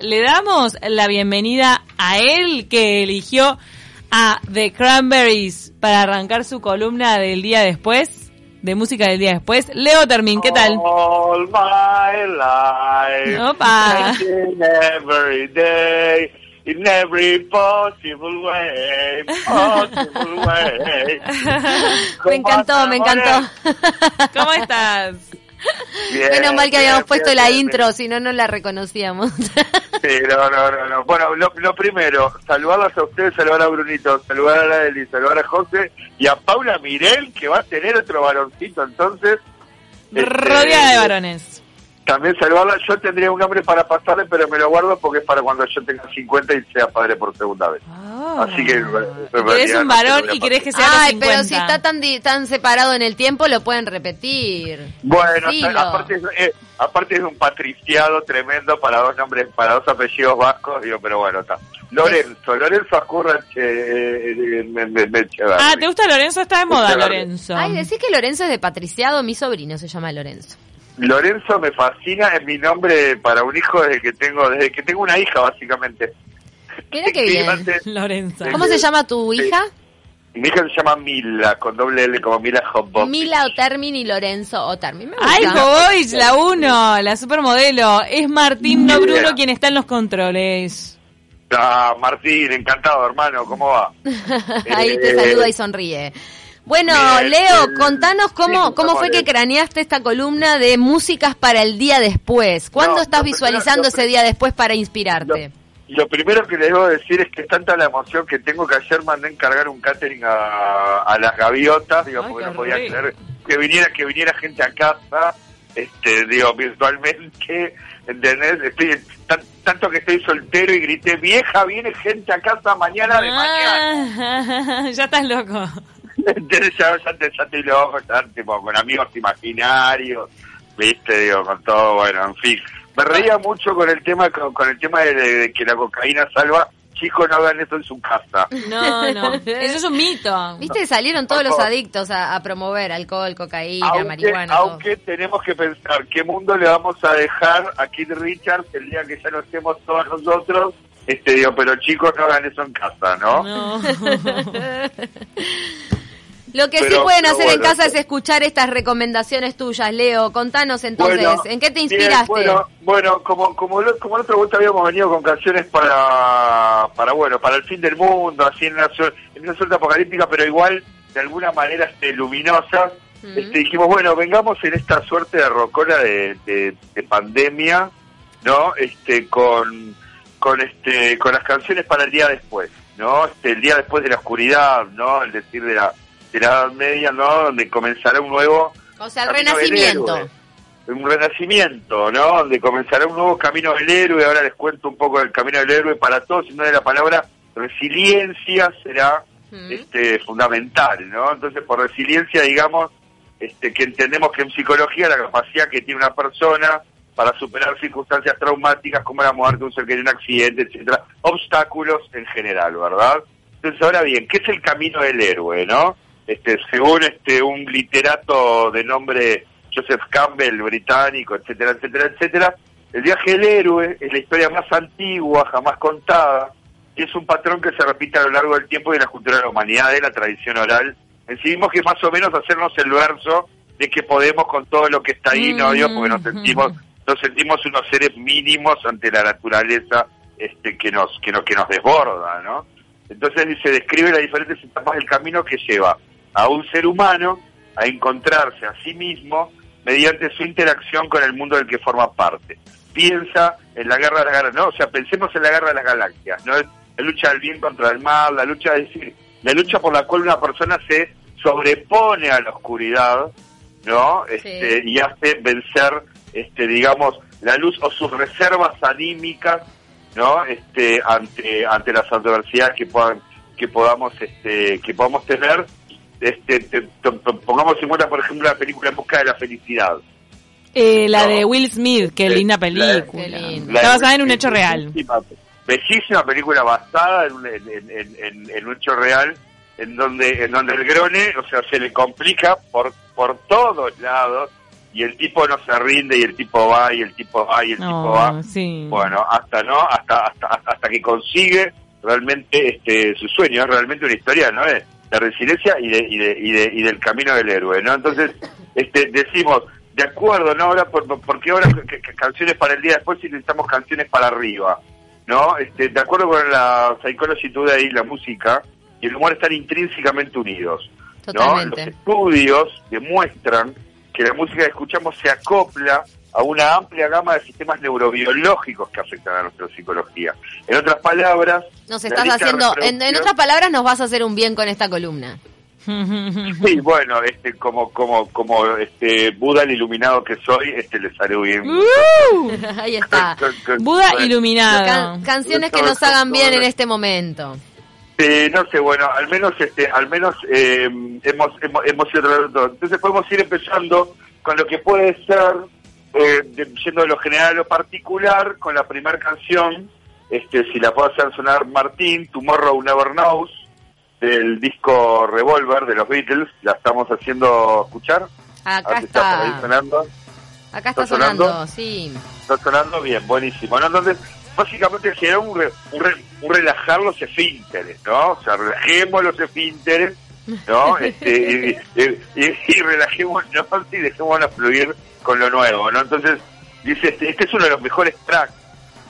le damos la bienvenida a él que eligió a The Cranberries para arrancar su columna del día después, de música del día después. Leo Termin, ¿qué tal? All my life. Opa. in every day. In every possible way, possible way. Me encantó, me encantó. ¿Cómo estás? Bien, Menos mal que bien, habíamos puesto bien, la bien, intro, si no, no la reconocíamos. Sí, no, no, no, no. Bueno, lo, lo primero, saludarlas a ustedes, saludar a Brunito, saludar a la Eli, saludar a José y a Paula Mirel, que va a tener otro varoncito, entonces. este, Rodeada de varones. También saludarla, yo tendría un nombre para pasarle, pero me lo guardo porque es para cuando yo tenga 50 y sea padre por segunda vez. Así que... Eres realidad un varón y querés que sea Ay, los pero 50. si está tan, di- tan separado en el tiempo, lo pueden repetir. Bueno, aparte, eh, aparte es un patriciado tremendo para dos nombres, para dos apellidos vascos, digo, pero bueno, está. Lorenzo, Lorenzo Acurra eh, eh, me, me, me- Ah, ¿te gusta Lorenzo? Está de moda. Lorenzo. Ay, decís que Lorenzo es de patriciado, mi sobrino se llama Lorenzo. Lorenzo me fascina, es mi nombre para un hijo desde que tengo, desde que tengo una hija, básicamente. Mira qué Sí, bien. Lorenzo. ¿Cómo se llama tu Sí. Mi hija se llama Mila, con doble L, como Mila Hotbot. Mila Otermin y Lorenzo Otermin. Me Ay. Boys, la uno, la supermodelo. Es Martín, no Bruno, Yeah. quien está en los controles. Ah, Martín, encantado, hermano, ¿cómo va? Ahí te Eh, saluda y sonríe. Bueno, bien, Leo, el- contanos cómo, sí, cómo fue que craneaste esta columna de músicas para el día después. ¿Cuándo No, estás visualizando primero- ese día después para Lo, inspirarte? lo primero que les debo decir es que es tanta la emoción que tengo que ayer mandé encargar un catering a, a las gaviotas, digo, Ay, porque no podía creer que viniera, que viniera gente a casa, este, digo, virtualmente, ¿entendés? Estoy, tan- tanto que estoy soltero y grité, vieja, viene gente a casa mañana de mañana. Ah, ya estás loco. Entonces ya, ya, te- ya estoy loco, ya, tipo, con amigos imaginarios, viste, digo, con todo, bueno, en fin. Me reía mucho con el tema, con, con el tema de, de- de que la cocaína salva. Chicos, no hagan eso en su casa. No, no. Eso es un mito. Viste, salieron todos los adictos a, a promover alcohol, cocaína, Aunque, marihuana. todo. aunque tenemos que pensar qué mundo le vamos a dejar a Kid Richards el día que ya no estemos todos nosotros. Este, digo, pero chicos, no hagan eso en casa, ¿no? No. Lo que sí Pero- pueden pero hacer en casa es escuchar estas recomendaciones tuyas, Leo. Contanos entonces, Bueno, ¿en qué te bien, inspiraste? bueno, bueno, como como lo- como la otra vuelta habíamos venido con canciones para para bueno, para el fin del mundo, así en una suerte, en una suerte apocalíptica, pero igual de alguna manera este, luminosas. Ujú. Este, dijimos, bueno, vengamos en esta suerte de rocola de, de- de pandemia, ¿no? Este con con este con las canciones para el día después, ¿no? Este el día después de la oscuridad, ¿no? El decir de la de la Edad Media, ¿no? Donde comenzará un nuevo o sea, el del renacimiento. héroe. un renacimiento, ¿no? Donde comenzará un nuevo camino del héroe. Ahora les cuento un poco del camino del héroe para todos, y no de la palabra resiliencia será Mm. este, fundamental, ¿no? Entonces, por resiliencia, digamos, este, que entendemos que en psicología la capacidad que tiene una persona para superar circunstancias traumáticas como la muerte, un ser que tiene un accidente, etcétera, obstáculos en general, ¿verdad? Entonces, ahora bien, ¿qué es el camino del héroe, no? Este, según este un literato de nombre Joseph Campbell, británico, etcétera, etcétera, etcétera, el viaje del héroe es la historia más antigua jamás contada y es un patrón que se repite a lo largo del tiempo y de la cultura de la humanidad, de la tradición oral. Decidimos que más o menos hacernos el verso de que podemos con todo lo que está ahí, ¿no? Digo, porque nos sentimos, nos sentimos unos seres mínimos ante la naturaleza este, que nos, que nos, que nos desborda, ¿no? Entonces se describe las diferentes etapas del camino que lleva a un ser humano a encontrarse a sí mismo mediante su interacción con el mundo del que forma parte. Piensa en la guerra de las galaxias, ¿no? O sea, pensemos en la guerra de las galaxias, ¿no? La lucha del bien contra el mal, la lucha, es decir, la lucha por la cual una persona se sobrepone a la oscuridad, ¿no? Este, Y hace vencer, este, digamos, la luz o sus reservas anímicas, ¿no? Este, ante, ante las adversidades que puedan, que podamos, este, que podamos tener. Este, te- te- pongamos en cuenta, por ejemplo, la película En busca de la felicidad. Eh, la No. de Will Smith, qué Sí, linda la- película. Está basada en un hecho real. Bellísima, bellísima película basada en un, en, en- en- en un hecho real, en donde en donde el Grone, o sea, se le complica por por todos lados, y el tipo no se rinde y el tipo va y el tipo va y el tipo va. sí. Bueno, hasta no, hasta hasta hasta que consigue realmente este su sueño, es realmente una historia, ¿no? De, de resiliencia y de, y de, y de- y del camino del héroe, ¿no? Entonces, este decimos, de acuerdo, ¿no? Ahora, por, porque ahora que- que canciones para el día después y necesitamos canciones para arriba, ¿no? Este, de acuerdo con la Psychology Today, la música y el humor están intrínsecamente unidos. ¿no? Totalmente. Los estudios demuestran que la música que escuchamos se acopla a una amplia gama de sistemas neurobiológicos que afectan a nuestra psicología. En otras palabras, Nos estás haciendo, en, otras palabras, nos vas a hacer un bien con esta columna. Sí, bueno, este, como, como, como, este, Buda el iluminado que soy, este, les haré bien. ¡Uh! Ahí está. Buda iluminado. Can- canciones que nos hagan bien en este momento. Sí, no sé, bueno, al menos, este, al menos eh, hemos, hemos, hemos ido. Entonces podemos ir empezando con lo que puede ser, eh, de- yendo de lo general a lo particular, con la primera canción, este, si la puede hacer sonar Martín, Tomorrow Never Knows, del disco Revolver de los Beatles, la estamos haciendo escuchar. Acá ahí está. sonando. Acá está ¿Está sonando? sonando, sí. Está sonando bien, buenísimo. ¿no? Entonces, básicamente será un, re- un, re- un relajar los esfínteres, ¿no? O sea, relajemos los esfínteres, ¿no? Este, y, y, y- y relajémonos y dejémonos fluir con lo nuevo, ¿no? Entonces, dice, este, este es uno de los mejores tracks,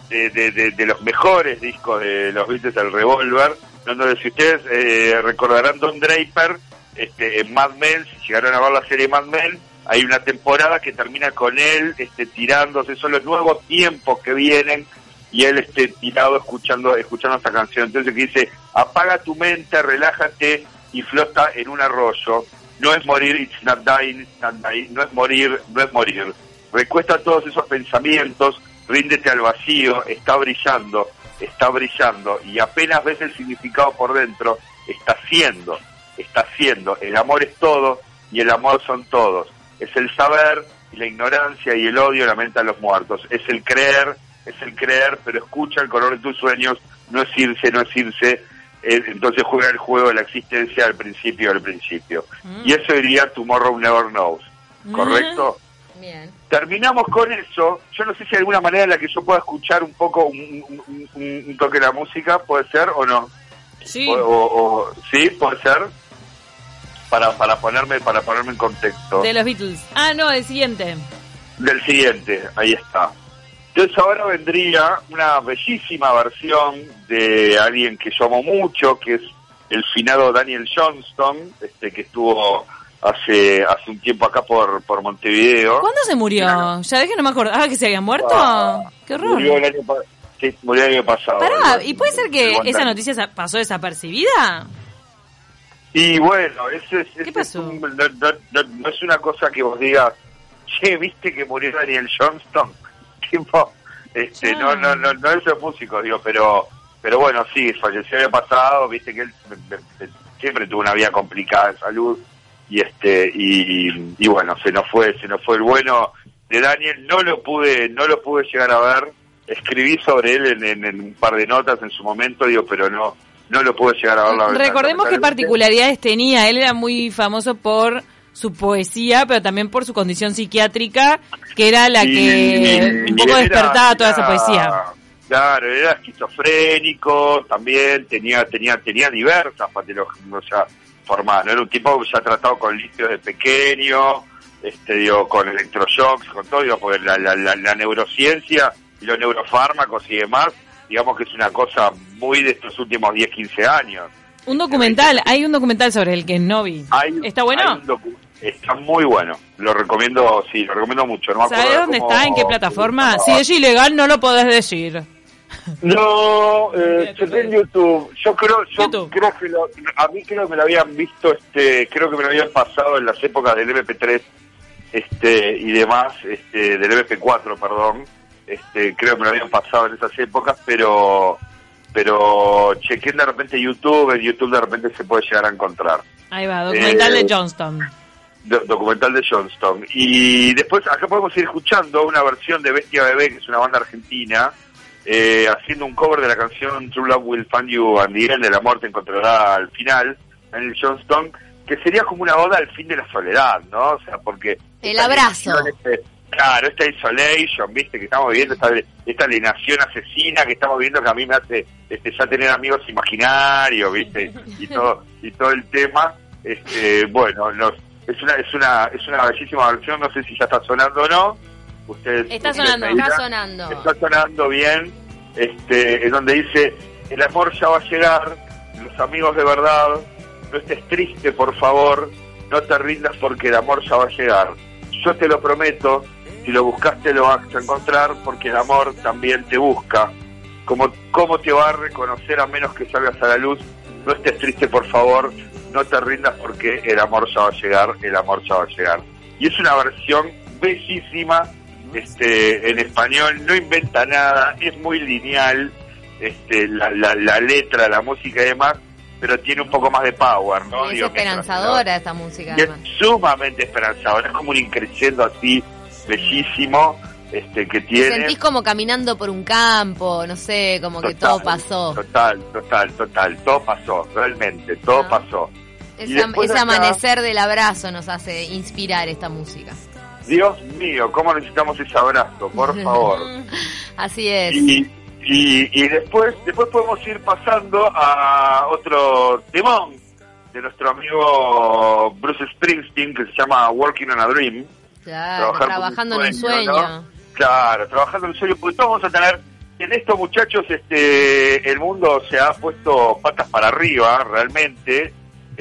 de, de, los mejores discos de los Beatles, el Revolver, donde si ustedes eh, recordarán Don Draper, este, en Mad Men, si llegaron a ver la serie Mad Men, hay una temporada que termina con él este, tirándose, son los nuevos tiempos que vienen y él este, tirado escuchando escuchando esta canción. Entonces que dice, apaga tu mente, relájate y flota en un arroyo. No es morir, it's not dying, it's not dying. no es morir, no es morir. Recuesta todos esos pensamientos, ríndete al vacío, está brillando, está brillando y apenas ves el significado por dentro, está siendo, está siendo. El amor es todo y el amor son todos. Es el saber y la ignorancia y el odio lamentan los muertos. Es el creer, es el creer, pero escucha el color de tus sueños, no es irse, no es irse. Entonces juega el juego de la existencia al principio del principio. Y eso diría Tomorrow Never Knows. ¿Correcto? Bien. Terminamos con eso. Yo no sé si hay alguna manera en la que yo pueda escuchar un poco un, un- un- un toque de la música, ¿puede ser o no? Sí. O, o- o- sí, puede ser. Para, para ponerme para ponerme en contexto De los Beatles. Ah, no, el siguiente. del siguiente, ahí está. Entonces ahora vendría una bellísima versión de alguien que yo amo mucho, que es el finado Daniel Johnston, este que estuvo hace hace un tiempo acá por, por Montevideo. ¿Cuándo se murió? Ya que no me acordaba que se había muerto. Ah, Qué horror. Murió el año, sí, murió el año pasado. Pará, ¿y puede ser que esa noticia pasó desapercibida? Y bueno, eso es, ¿Qué ese pasó? es un- no, no- no- no es una cosa que vos digas, che, ¿viste que murió Daniel Johnston? Tipo, este, no, no, no, no es músico, digo, pero, pero bueno, sí, falleció el año pasado, viste que él siempre tuvo una vida complicada de salud, y este, y, y bueno, se nos fue, se nos fue el bueno de Daniel, no lo pude, no lo pude llegar a ver, escribí sobre él en, en- en un par de notas en su momento, digo, pero no, no lo pude llegar a ver. la verdad, Recordemos qué particularidades tenía. Él era muy famoso por su poesía, pero también por su condición psiquiátrica, que era la Y- que y un poco era- despertaba toda esa poesía. Claro, era esquizofrénico, también tenía tenía tenía diversas patologías, o sea, formadas, ¿no? Era un tipo ya tratado con litios de pequeño, este, digo, con electroshocks, con todo, digo, porque la, la, la, la neurociencia y los neurofármacos y demás, digamos que es una cosa muy de estos últimos 10, 15 años. Un documental, hay un documental sobre el que no vi. Hay- ¿Está bueno? hay un docu- Está muy bueno, lo recomiendo, sí, lo recomiendo mucho. No me acuerdo ¿Sabes dónde cómo- está? ¿En qué plataforma? Si es ilegal, no lo podés decir. No, eh, chequé en YouTube. Yo creo, yo YouTube. creo que lo, a mí creo que me lo habían visto, este, creo que me lo habían pasado en las épocas del MP3, este, y demás, este, del MP4, perdón. Este, creo que me lo habían pasado en esas épocas, pero, pero chequé de repente YouTube, en YouTube de repente se puede llegar a encontrar. Ahí va, documental Eh, de Johnston. Do- documental de Johnston. Y después acá podemos ir escuchando una versión de Bestia Bebé, que es una banda argentina, eh, haciendo un cover de la canción True Love Will Find You and the End, el amor te encontrará al final, Daniel Johnston, que sería como una oda al fin de la soledad, ¿no? O sea, porque... El abrazo. este- claro, esta isolation, viste, que estamos viviendo, esta, esta alienación asesina que estamos viendo que a mí me hace este, ya tener amigos imaginarios, viste, y todo, y todo el tema, este, bueno, nos, es una, es una, es una bellísima versión, no sé si ya está sonando o no, ustedes... Está ustedes sonando, Está sonando. Está sonando bien, este, en donde dice, el amor ya va a llegar, los amigos de verdad, no estés triste, por favor, no te rindas porque el amor ya va a llegar. Yo te lo prometo, si lo buscaste lo vas a encontrar porque el amor también te busca. Como, ¿Cómo te va a reconocer a menos que salgas a la luz? No estés triste, por favor, no te rindas porque el amor ya va a llegar, el amor ya va a llegar. Y es una versión bellísima este, en español, no inventa nada, es muy lineal, este, la, la, la letra, la música y demás, pero tiene un poco más de power, ¿no? es Digo, esperanzadora esta música. y es sumamente esperanzadora, es como un increciendo así, bellísimo, este, que Te tiene... sentís como caminando por un campo, no sé, como que todo pasó. Total, total, total, todo pasó, realmente, todo Ah. pasó. Acá- amanecer del abrazo nos hace inspirar esta música. Dios mío, cómo necesitamos ese abrazo, por favor. Así es. Y, y, y después, después podemos ir pasando a otro temón de nuestro amigo Bruce Springsteen que se llama Working on a Dream. Claro, trabajando en un sueño, sueño. ¿no? Claro, trabajando en un sueño, porque todos vamos a tener, en esto muchachos, este, el mundo se ha puesto patas para arriba realmente,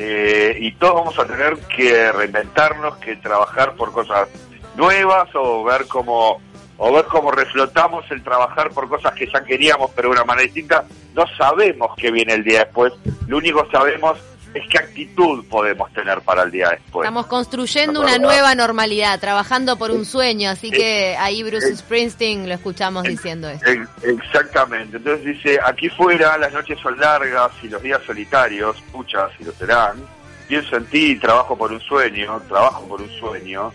eh, y todos vamos a tener que reinventarnos, que trabajar por cosas nuevas o ver cómo o ver cómo reflotamos el trabajar por cosas que ya queríamos pero de una manera distinta. No sabemos qué viene el día después, lo único que sabemos es qué actitud podemos tener para el día después. Estamos construyendo No, una verdad. nueva normalidad, trabajando por un sueño, así que ahí Bruce Springsteen lo escuchamos diciendo eso. Ex- Exactamente. Entonces dice, aquí fuera las noches son largas y los días solitarios, puchas y lo serán. Pienso en ti trabajo por un sueño, trabajo por un sueño.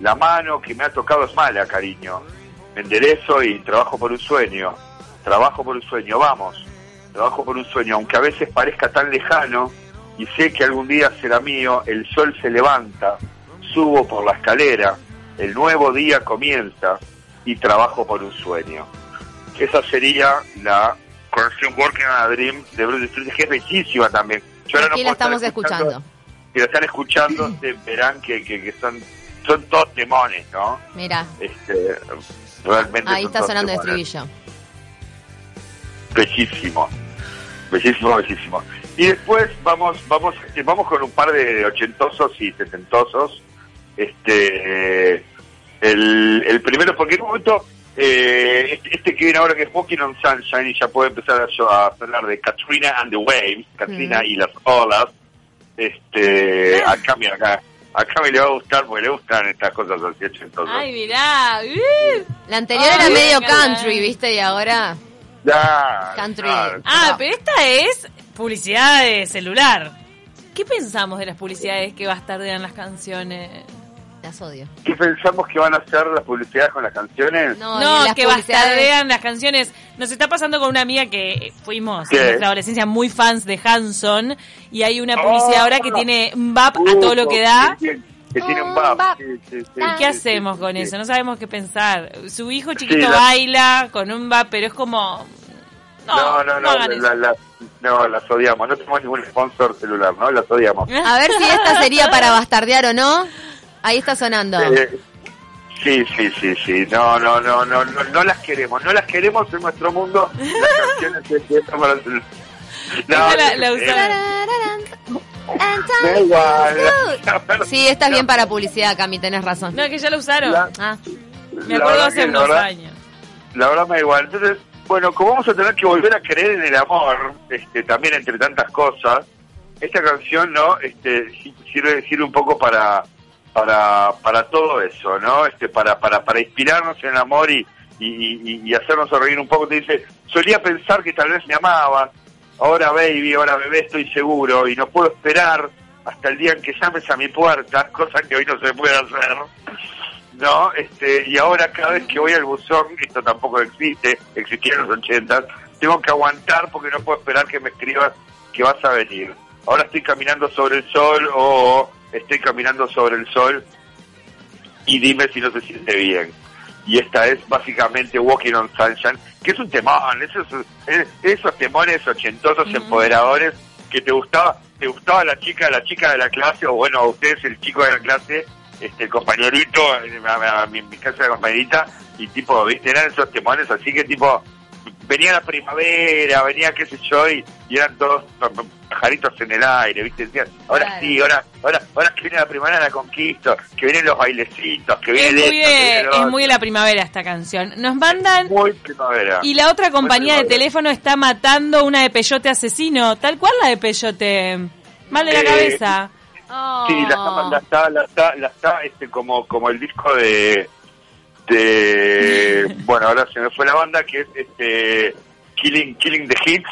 La mano que me ha tocado es mala, cariño. Me enderezo y trabajo por un sueño. Trabajo por un sueño, vamos. Trabajo por un sueño, aunque a veces parezca tan lejano y sé que algún día será mío, el sol se levanta, subo por la escalera, el nuevo día comienza y trabajo por un sueño. Esa sería la canción Working on a Dream de Bruce Springsteen, que es bellísima también. Yo ahora Aquí no la estamos escuchando. Si la están escuchando, se verán que, que, que son, son todos demones, ¿no? Mira, Este, realmente ahí está sonando el estribillo. Bellísimo, bellísimo, bellísimo. Y después vamos, vamos, eh, vamos con un par de ochentosos y setentosos. Este, el, el primero, porque en un momento, eh, este, este que viene ahora que es Walking on Sunshine y ya puede empezar a, a hablar de Katrina and the Waves, Katrina Mm. y las olas. Este, acá, mira, acá, acá me le va a gustar porque le gustan estas cosas así ochentosas. Ay, mirá. uh. La anterior Ay, era medio country, ¿viste? Y ahora Ya, Country. claro. Ah, pero esta es publicidad de celular. ¿Qué pensamos de las publicidades que bastardean las canciones? las odio. ¿Qué pensamos que van a hacer las publicidades con las canciones? No, No, las que publicidades- bastardean las canciones. Nos está pasando con una amiga que fuimos ¿Qué? en nuestra adolescencia muy fans de Hanson y hay una publicidad Oh. ahora que tiene un bap a todo lo que da. Que, que tiene un bap. bap. Sí, sí, sí, ¿Y qué sí, hacemos sí, con sí. eso? No sabemos qué pensar. Su hijo chiquito la- baila con un bap, pero es como... No, No, no, no, la- la- no, las odiamos. No tenemos ningún sponsor celular, ¿no? Las odiamos. A ver si esta sería para bastardear o no. Ahí está sonando. Eh, sí, sí, sí, sí. No, no, no, no, no, no las queremos. No las queremos en nuestro mundo. Las canciones están para el celular. Esa la- la eh, usaron. Da igual. Sí, esta es bien para publicidad, Cami, tenés razón. No, que ya lo usaron. La- Ah, Me la acuerdo hace la unos verdad- años. La verdad me da igual. Entonces, bueno, como vamos a tener que volver a creer en el amor, este, también entre tantas cosas, esta canción, ¿no? Este, si- sirve, sirve un poco para, para, para todo eso, ¿no? Este, para, para, para inspirarnos en el amor y, y, y- y hacernos reír un poco. Te dice, solía pensar que tal vez me amabas, ahora baby, ahora bebé, estoy seguro y no puedo esperar hasta el día en que llames a mi puerta, cosa que hoy no se puede hacer. ¿No? Este, y ahora cada vez que voy al buzón, esto tampoco existe, existía en los ochentas, tengo que aguantar porque no puedo esperar que me escribas que vas a venir. ahora estoy caminando sobre el sol o estoy caminando sobre el sol y dime si no se siente bien. Y esta es básicamente Walking on Sunshine, que es un temón, esos, esos temones ochentosos empoderadores que te gustaba, te gustaba la chica, la chica de la clase, o bueno, a ustedes el chico de la clase, este el compañerito, a, a mi, mi casa de compañerita, y tipo, viste, eran esos temones así que tipo, venía la primavera, venía qué sé yo, y, y eran todos pajaritos en el aire, viste, decían, ahora Claro. sí, ahora, ahora, ahora que viene la primavera la conquisto, que vienen los bailecitos, que viene Es muy, esto, que de, viene lo es muy de la primavera esta canción. Nos mandan... Muy primavera. Y la otra compañía de teléfono está matando una de Peyote asesino. Tal cual la de Peyote. Mal de la Eh, Sí, la está, la está, la está, la está, este, como, como el disco de, de, bueno, ahora se me fue la banda, que es, este, Killing, Killing the Hits,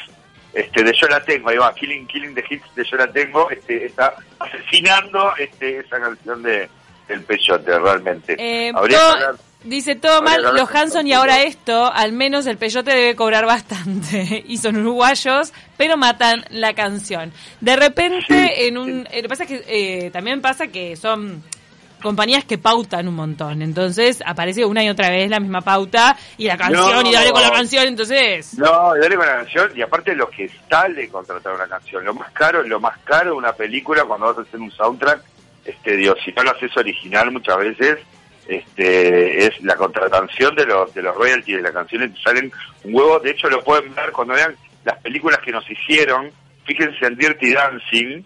este, de Yo la tengo, ahí va, Killing, Killing the Hits de Yo la tengo, este, está asesinando, este, esa canción de, del Peyote, realmente. Eh, Habría que hablar- dice todo mal, los Hanson y ahora esto, al menos el Peyote debe cobrar bastante. y son uruguayos, pero matan la canción. De repente, en un... eh, Lo que pasa es que eh, también pasa que son compañías que pautan un montón. Entonces aparece una y otra vez la misma pauta y la canción No. y dale con la canción. Entonces... No, dale con la canción y aparte lo que sale contratar una canción. Lo más caro, lo más caro de una película cuando vas a hacer un soundtrack, este, Dios, si no lo haces original muchas veces, este, es la contratación de los, de los royalties de la canción y te salen un huevo. De hecho, lo pueden ver cuando vean las películas que nos hicieron. Fíjense en Dirty Dancing,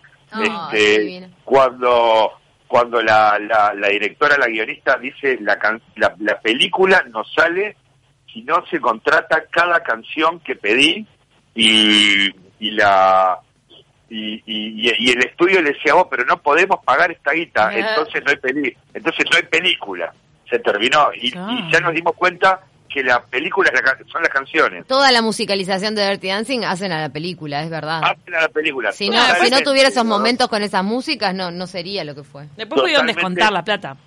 este, cuando cuando la, la, la directora, la guionista dice la, can- la, la película no sale si no se contrata cada canción que pedí y, y la y, y, y el estudio le decía vos pero no podemos pagar esta guita Ah. entonces no hay peli entonces no hay película. Se terminó. Y, y ya nos dimos cuenta que la película es la ca- son las canciones. Toda la musicalización de Dirty Dancing hacen a la película, es verdad. hacen a la película Si no, si no tuviera esos momentos con esas músicas, no, no sería lo que fue. Después pudieron descontar la plata.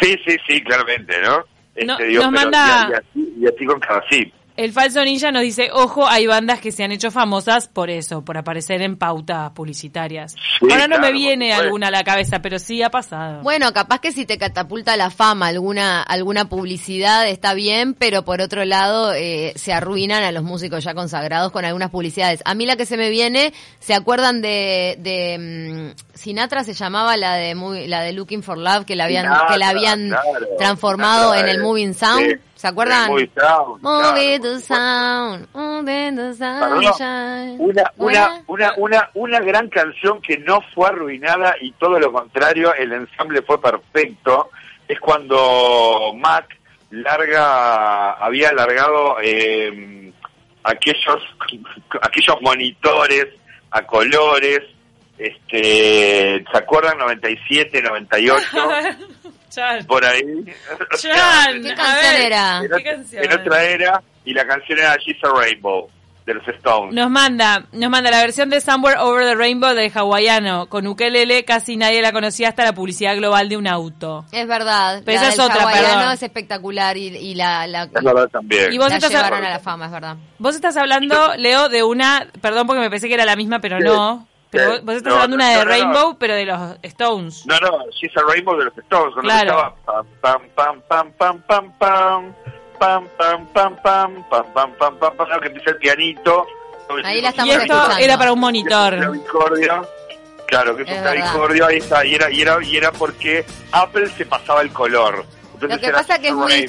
sí sí sí claramente no Este, No, digo, nos pero- manda- y, y así, y así con cada sí El falso ninja nos dice, ojo, hay bandas que se han hecho famosas por eso, por aparecer en pautas publicitarias. Sí, Ahora no me viene alguna a la cabeza, pero sí ha pasado. Bueno, capaz que si te catapulta la fama alguna alguna publicidad está bien, pero por otro lado eh, se arruinan a los músicos ya consagrados con algunas publicidades. A mí la que se me viene, ¿se acuerdan de, de mm, Sinatra se llamaba la de muy- la de Looking for Love que la habían Sinatra, que la habían claro. transformado Sinatra, en el eh, Moving Sound? sí, ¿Se acuerdan? Moving Sound, Moving claro, sound, sunshine. una, ¿No una, una, una, una gran canción que no fue arruinada y todo lo contrario, el ensamble fue perfecto, es cuando Mac larga, había alargado eh, aquellos, aquellos monitores a colores, este, ¿se acuerdan? 97, 98, Chan. por ahí. Chan, ¿Qué canción era? En, ¿Qué otra- canción? en otra era, y la canción era She's a Rainbow, de los Stones. Nos manda, nos manda la versión de Somewhere Over the Rainbow del hawaiano. Con ukelele casi nadie la conocía hasta la publicidad global de un auto. Es verdad. Pero la esa es otra, hawaiano perdón. es espectacular y, y la, la, Es verdad también. Y vos la estás llevaron a- a la fama, es verdad. Vos estás hablando, Leo, de una, perdón porque me pensé que era la misma, pero Sí. no. Pero Sí. vos, estás No, hablando una de no. Rainbow, pero de los Stones. No, no, She's a Rainbow de los Stones. Cuando Claro. estaba pam, pam, pam, pam, pam, pam, pam, pam, pam, pam, pam, pam, pam, pam, pam, pam, que empieza el pianito. Ahí la Y estamos esto escuchando. era para un Es un monitor. Claro, que es, Es un clavicordio, ahí está, y era, y era, y era porque Apple se pasaba el color. Entonces Lo que pasa que es muy Rainbow.